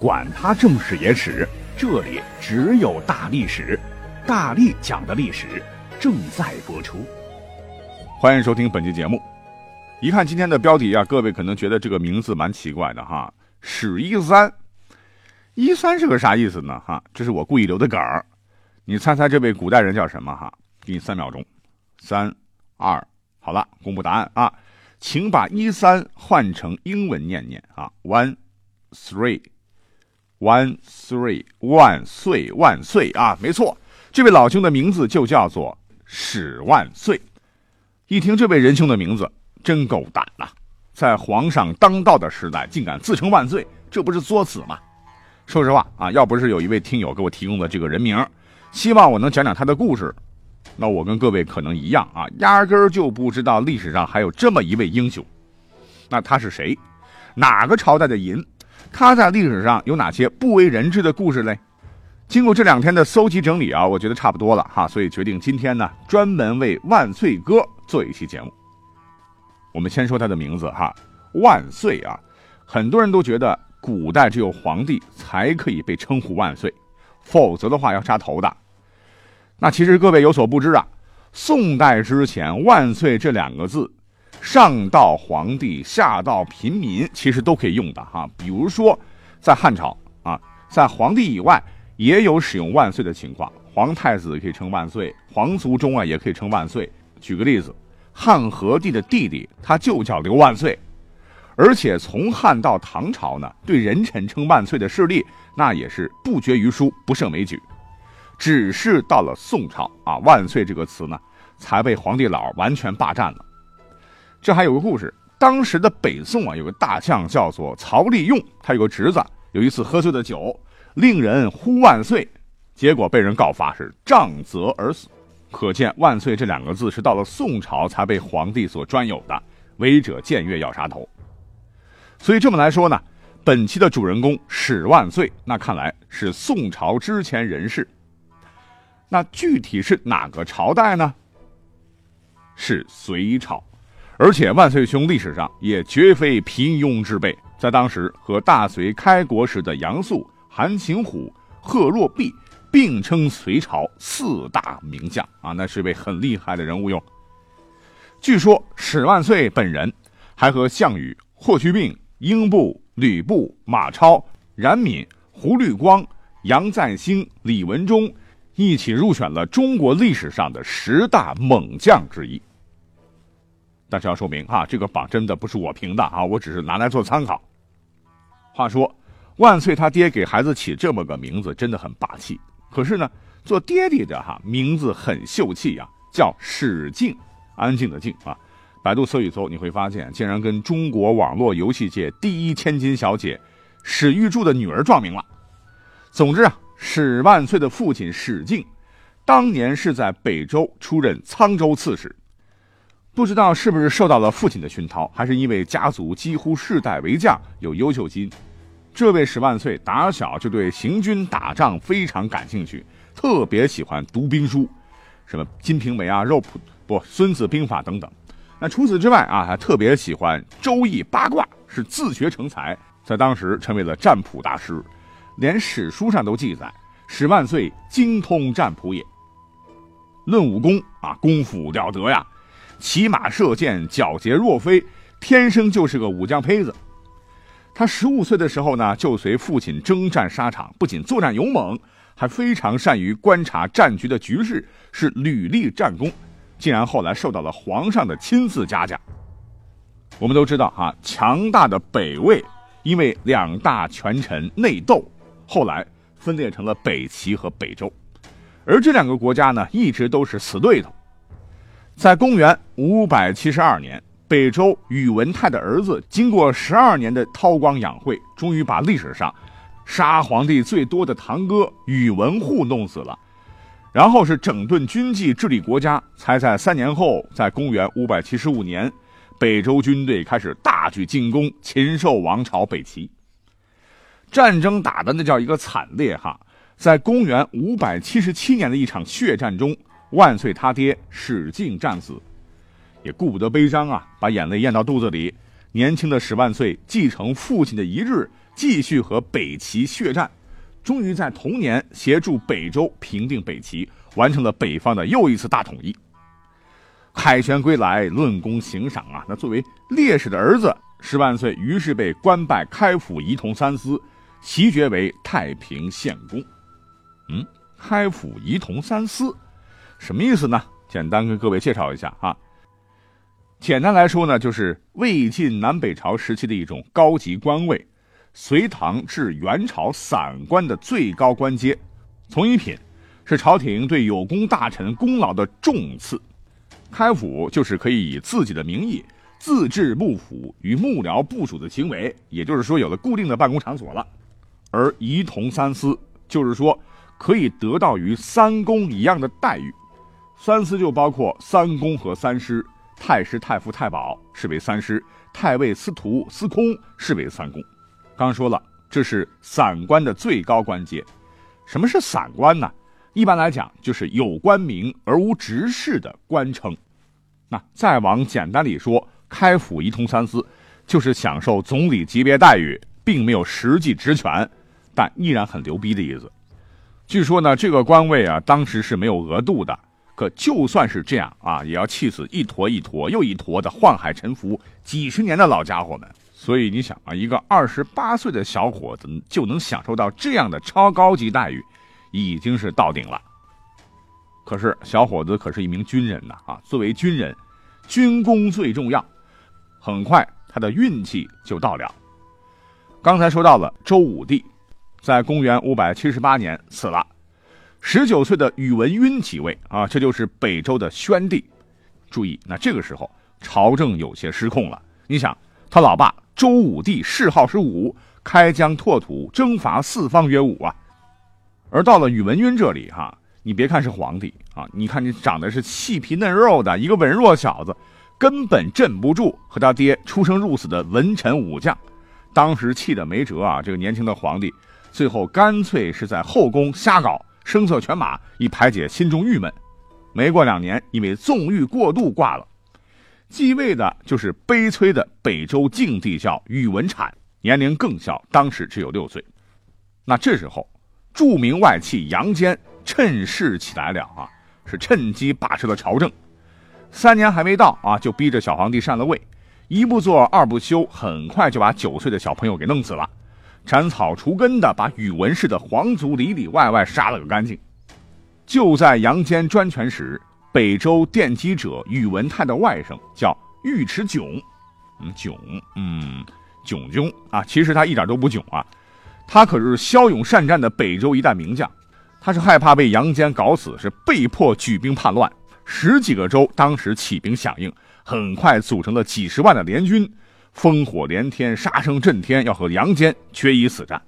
管他正史野史。这里只有大历史，大力讲的历史正在播出。欢迎收听本期节目。一看今天的标题啊，各位可能觉得这个名字蛮奇怪的哈。史一三，一三是个啥意思呢？哈，这是我故意留的梗儿。你猜猜这位古代人叫什么？哈，给你三秒钟，三二，好了，公布答案啊，请把一三换成英文念念啊，one three。One three 万岁万岁啊！没错，这位老兄的名字就叫做史万岁。一听这位仁兄的名字，真够胆呐！在皇上当道的时代，竟敢自称万岁，这不是作死吗？说实话啊，要不是有一位听友给我提供的这个人名，希望我能讲讲他的故事，那我跟各位可能一样啊，压根儿就不知道历史上还有这么一位英雄。那他是谁？哪个朝代的银？他在历史上有哪些不为人知的故事嘞？经过这两天的搜集整理啊，我觉得差不多了哈，所以决定今天呢专门为万岁哥做一期节目。我们先说他的名字哈，万岁啊，很多人都觉得古代只有皇帝才可以被称呼万岁，否则的话要杀头的。那其实各位有所不知啊，宋代之前“万岁”这两个字。上到皇帝，下到平民，其实都可以用的哈。比如说，在汉朝啊，在皇帝以外也有使用万岁的情况，皇太子可以称万岁，皇族中啊也可以称万岁。举个例子，汉和帝的弟弟他就叫刘万岁，而且从汉到唐朝呢，对人臣称万岁的事例那也是不绝于书，不胜枚举。只是到了宋朝啊，万岁这个词呢，才被皇帝老完全霸占了。这还有个故事，当时的北宋啊，有个大将叫做曹利用，他有个侄子，有一次喝醉了酒，令人呼万岁，结果被人告发是杖责而死。可见“万岁”这两个字是到了宋朝才被皇帝所专有的，违者僭越要杀头。所以这么来说呢，本期的主人公史万岁，那看来是宋朝之前人士。那具体是哪个朝代呢？是隋朝。而且万岁兄历史上也绝非平庸之辈，在当时和大隋开国时的杨素、韩擒虎、贺若弼并称隋朝四大名将啊，那是位很厉害的人物哟。据说史万岁本人还和项羽、霍去病、英布、吕布、马超、冉闵、胡律光、杨再兴、李文忠一起入选了中国历史上的十大猛将之一。但是要说明哈，这个榜真的不是我评的啊，我只是拿来做参考。话说，万岁他爹给孩子起这么个名字，真的很霸气。可是呢，做爹爹的哈，名字很秀气呀，叫史静，安静的静啊。百度搜一搜，你会发现，竟然跟中国网络游戏界第一千金小姐史玉柱的女儿撞名了。总之啊，史万岁的父亲史敬，当年是在北周出任沧州刺史。不知道是不是受到了父亲的熏陶，还是因为家族几乎世代为将，有优秀基因。这位史万岁打小就对行军打仗非常感兴趣，特别喜欢读兵书，什么《金瓶梅》啊、《肉谱》不《孙子兵法》等等。那除此之外啊，还特别喜欢《周易》八卦，是自学成才，在当时成为了占卜大师，连史书上都记载史万岁精通占卜也。论武功啊，功夫了得呀。骑马射箭，矫捷若飞，天生就是个武将胚子。他十五岁的时候呢，就随父亲征战沙场，不仅作战勇猛，还非常善于观察战局的局势，是屡立战功，竟然后来受到了皇上的亲自嘉奖。我们都知道哈，强大的北魏因为两大权臣内斗，后来分裂成了北齐和北周，而这两个国家呢，一直都是死对头。在公元五百七十二年，北周宇文泰的儿子经过十二年的韬光养晦，终于把历史上杀皇帝最多的堂哥宇文护弄死了。然后是整顿军纪、治理国家，才在三年后，在公元五百七十五年，北周军队开始大举进攻禽兽王朝北齐。战争打的那叫一个惨烈哈！在公元五百七十七年的一场血战中，万岁他爹史进战死，也顾不得悲伤啊，把眼泪咽到肚子里。年轻的史万岁继承父亲的遗志，继续和北齐血战，终于在同年协助北周平定北齐，完成了北方的又一次大统一。凯旋归来，论功行赏啊！那作为烈士的儿子，史万岁于是被官拜开府仪同三司。袭爵为太平县公，嗯，开府仪同三司，什么意思呢？简单跟各位介绍一下啊。简单来说呢，就是魏晋南北朝时期的一种高级官位，隋唐至元朝散官的最高官阶，从一品，是朝廷对有功大臣功劳的重赐。开府就是可以以自己的名义自治幕府与幕僚部署的行为，也就是说有了固定的办公场所了。而仪同三司，就是说可以得到与三公一样的待遇。三司就包括三公和三师，太师、太傅、太保是为三师，太尉、司徒、司空是为三公。刚说了，这是散官的最高官阶。什么是散官呢？一般来讲，就是有官名而无职事的官称。那再往简单里说，开府仪同三司，就是享受总理级别待遇，并没有实际职权。但依然很牛逼的意思。据说呢，这个官位啊，当时是没有额度的。可就算是这样啊，也要气死一坨一坨又一坨的宦海沉浮几十年的老家伙们。所以你想啊，一个二十八岁的小伙子就能享受到这样的超高级待遇，已经是到顶了。可是小伙子可是一名军人呐啊，作为军人，军功最重要。很快他的运气就到了。刚才说到了周武帝。在公元五百七十八年死了，十九岁的宇文赟即位啊，这就是北周的宣帝。注意，那这个时候朝政有些失控了。你想，他老爸周武帝谥号是武，开疆拓土，征伐四方曰武啊。而到了宇文赟这里哈，你别看是皇帝啊，你看你长得是细皮嫩肉的一个文弱小子，根本镇不住和他爹出生入死的文臣武将。当时气得没辙啊，这个年轻的皇帝。最后干脆是在后宫瞎搞，声色犬马，以排解心中郁闷。没过两年，因为纵欲过度挂了。继位的就是悲催的北周静帝，叫宇文阐，年龄更小，当时只有六岁。那这时候，著名外戚杨坚趁势起来了啊，是趁机把持了朝政。三年还没到啊，就逼着小皇帝禅了位，一不做二不休，很快就把九岁的小朋友给弄死了。斩草除根的把宇文氏的皇族里里外外杀了个干净。就在杨坚专权时，北周奠基者宇文泰的外甥叫尉迟迥，嗯，迥，嗯，迥迥啊，其实他一点都不囧啊，他可是骁勇善战的北周一代名将。他是害怕被杨坚搞死，是被迫举兵叛乱。十几个州当时起兵响应，很快组成了几十万的联军。烽火连天，杀声震天，要和杨坚决一死战。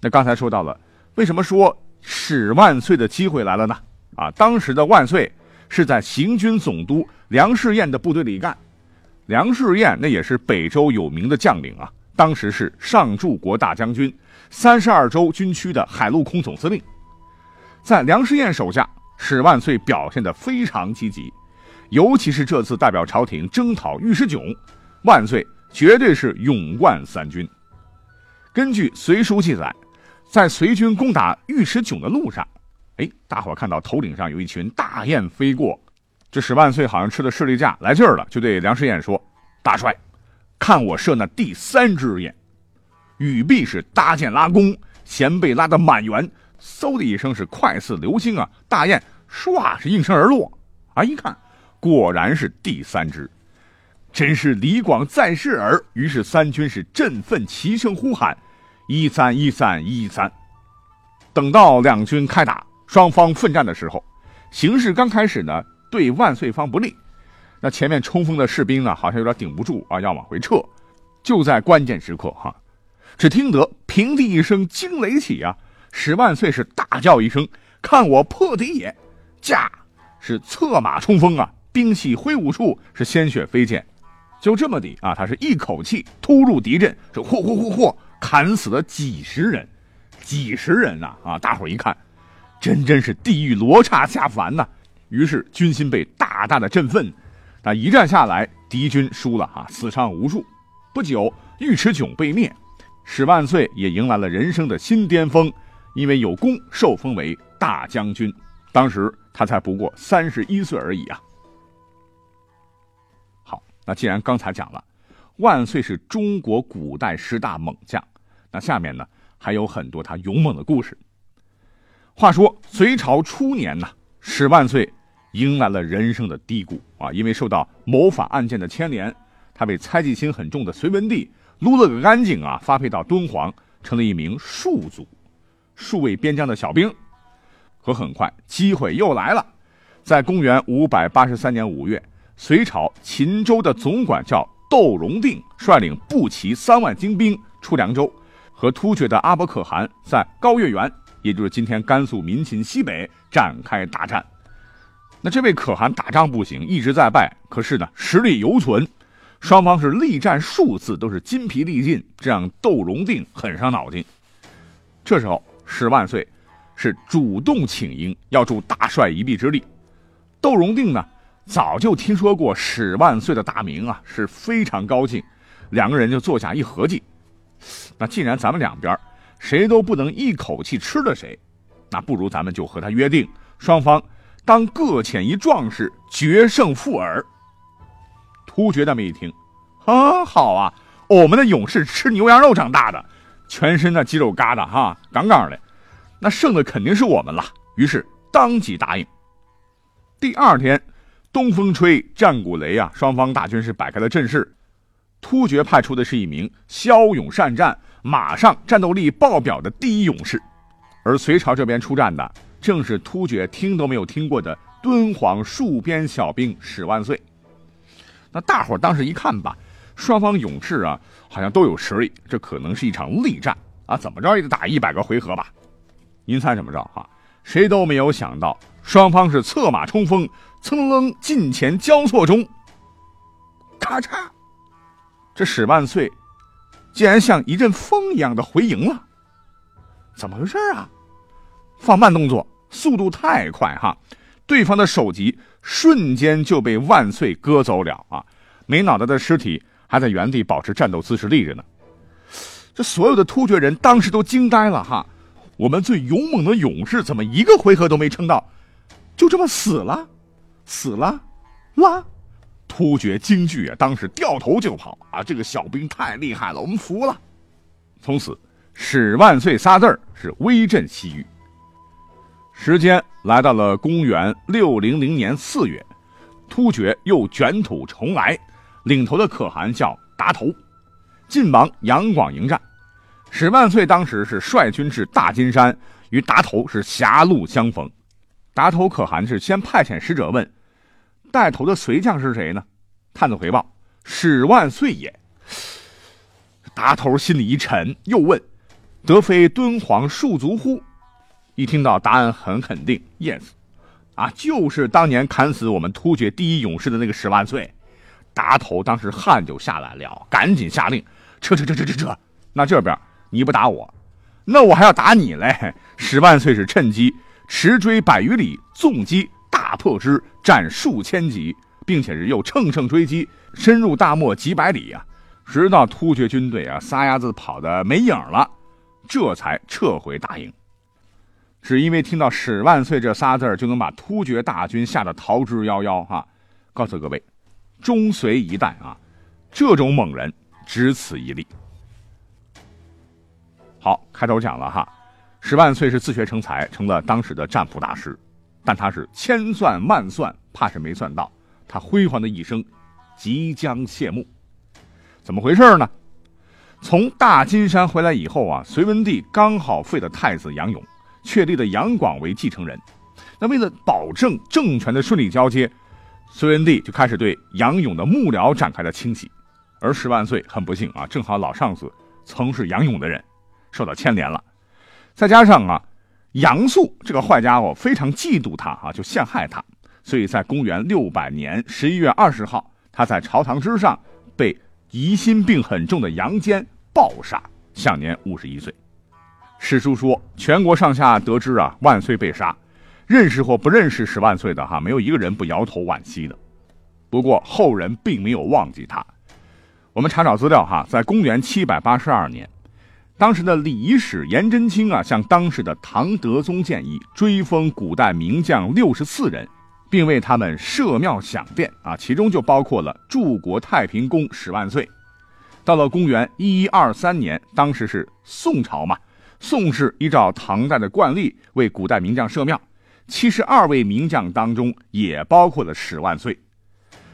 那刚才说到了，为什么说史万岁的机会来了呢？啊，当时的万岁是在行军总督梁士彦的部队里干。梁士彦那也是北周有名的将领啊，当时是上柱国大将军，三十二州军区的海陆空总司令。在梁士彦手下，史万岁表现得非常积极。尤其是这次代表朝廷征讨尉迟迥，万岁绝对是勇冠三军。根据《隋书》记载，在隋军攻打尉迟迥的路上，哎，大伙看到头顶上有一群大雁飞过，这史万岁好像吃了士力架来劲儿了，就对梁士彦说：“大帅，看我射那第三只雁。”羽臂是搭箭拉弓，弦被拉得满圆，嗖的一声是快似流星啊！大雁唰是应声而落，啊，一看。果然是第三只，真是李广在世耳。于是三军是振奋齐声呼喊：“一三一三一三。”等到两军开打，双方奋战的时候，形势刚开始呢，对万岁方不利。那前面冲锋的士兵呢，好像有点顶不住啊，要往回撤。就在关键时刻，哈，只听得平地一声惊雷起啊！史万岁是大叫一声：“看我破敌也！”驾，是策马冲锋啊，兵器挥舞处是鲜血飞溅。就这么的啊，他是一口气突入敌阵，是嚯嚯嚯嚯，砍死了几十人，几十人呐！啊，大伙一看，真真是地狱罗刹下凡呐！于是军心被大大的振奋。那一战下来，敌军输了啊，死伤无数。不久，尉迟迥被灭，史万岁也迎来了人生的新巅峰，因为有功，受封为大将军。当时他才不过三十一岁而已啊。那既然刚才讲了，万岁是中国古代十大猛将，那下面呢还有很多他勇猛的故事。话说隋朝初年呢，史万岁。迎来了人生的低谷啊！因为受到谋反案件的牵连，他被猜忌心很重的隋文帝撸了个干净啊，发配到敦煌，成了一名戍卒，戍卫边疆的小兵。可很快，机会又来了，在公元五百八十三年五月，隋朝秦州的总管叫窦融定，率领步骑三万精兵出凉州，和突厥的阿伯可汗在高月原，也就是今天甘肃民勤西北展开大战。那这位可汗打仗不行，一直在败，可是呢实力犹存，双方是力战数次都是筋疲力尽，这让窦融定很伤脑筋。这时候史万岁是主动请缨，要助大帅一臂之力。窦融定呢早就听说过史万岁的大名啊，是非常高兴，两个人就坐下一合计，那既然咱们两边谁都不能一口气吃了谁，那不如咱们就和他约定，双方。当各遣一壮士决胜负耳。突厥那么一听，啊，好啊，我们的勇士吃牛羊肉长大的，全身的肌肉疙瘩哈，杠杠的，那胜的肯定是我们了。于是当即答应。第二天，东风吹，战鼓擂啊，双方大军是摆开了阵势。突厥派出的是一名骁勇善战、马上战斗力爆表的第一勇士，而隋朝这边出战的。正是突厥听都没有听过的敦煌戍边小兵史万岁。那大伙当时一看吧，双方勇士啊，好像都有实力，这可能是一场力战啊，怎么着也得打一百个回合吧？您猜怎么着哈？谁都没有想到，双方是策马冲锋，蹭蹭蹭近前交错中，咔嚓，这史万岁竟然像一阵风一样的回营了，怎么回事啊？放慢动作，速度太快哈！对方的首级瞬间就被万岁割走了啊！没脑袋的尸体还在原地保持战斗姿势立着呢。这所有的突厥人当时都惊呆了哈！我们最勇猛的勇士怎么一个回合都没撑到，就这么死了？死了？啦！突厥惊惧啊，当时掉头就跑啊！这个小兵太厉害了，我们服了。从此，史万岁仨字儿是威震西域。时间来到了公元六零零年四月，突厥又卷土重来，领头的可汗叫达头，晋王杨广迎战，史万岁当时是率军至大金山，与达头是狭路相逢，达头可汗是先派遣使者问，带头的隋将是谁呢？探子回报，史万岁也。达头心里一沉，又问，得非敦煌戍卒乎？一听到答案很肯定，yes，啊，就是当年砍死我们突厥第一勇士的那个史万岁，达头当时汗就下来了，赶紧下令撤撤撤撤撤撤。那这边你不打我，那我还要打你嘞！史万岁是趁机驰追百余里，纵击大破之，战数千级，并且是又乘胜追击，深入大漠几百里啊，直到突厥军队啊撒丫子跑的没影了，这才撤回大营。只因为听到“史万岁”这仨字就能把突厥大军吓得逃之夭夭哈！告诉各位，中隋一代啊，这种猛人只此一例。好，开头讲了哈，史万岁是自学成才，成了当时的占卜大师，但他是千算万算，怕是没算到，他辉煌的一生即将谢幕。怎么回事呢？从大金山回来以后啊，隋文帝刚好废了太子杨勇。确立了杨广为继承人，那为了保证政权的顺利交接，隋文帝就开始对杨勇的幕僚展开了清洗。而十万岁很不幸啊，正好老上司曾是杨勇的人，受到牵连了。再加上啊，杨素这个坏家伙非常嫉妒他啊，就陷害他。所以在公元六百年十一月二十号，他在朝堂之上被疑心病很重的杨坚暴杀，享年五十一岁。史书说，全国上下得知啊，万岁被杀，认识或不认识史万岁的哈，没有一个人不摇头惋惜的。不过后人并没有忘记他。我们查找资料哈，在公元七百八十二年，当时的礼仪使颜真卿啊，向当时的唐德宗建议追封古代名将六十四人，并为他们设庙享殿啊，其中就包括了柱国太平公史万岁。到了公元一一二三年，当时是宋朝嘛，宋氏依照唐代的惯例为古代名将设庙，七十二位名将当中也包括了史万岁。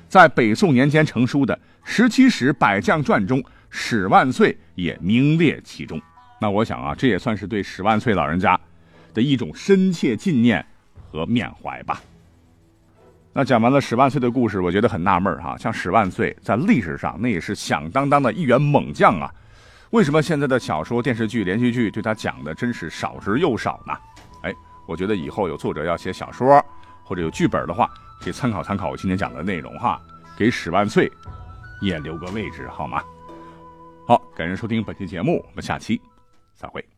在北宋年间成书的《十七史百将传》中，史万岁也名列其中。那我想啊，这也算是对史万岁老人家的一种深切纪念和缅怀吧。那讲完了史万岁的故事，我觉得很纳闷哈，像史万岁在历史上那也是响当当的一员猛将啊，为什么现在的小说、电视剧、连续剧对他讲的真是少之又少呢？哎，我觉得以后有作者要写小说或者有剧本的话。可以参考参考我今天讲的内容哈，给史万岁也留个位置好吗？好，感谢收听本期节目，我们下期再会。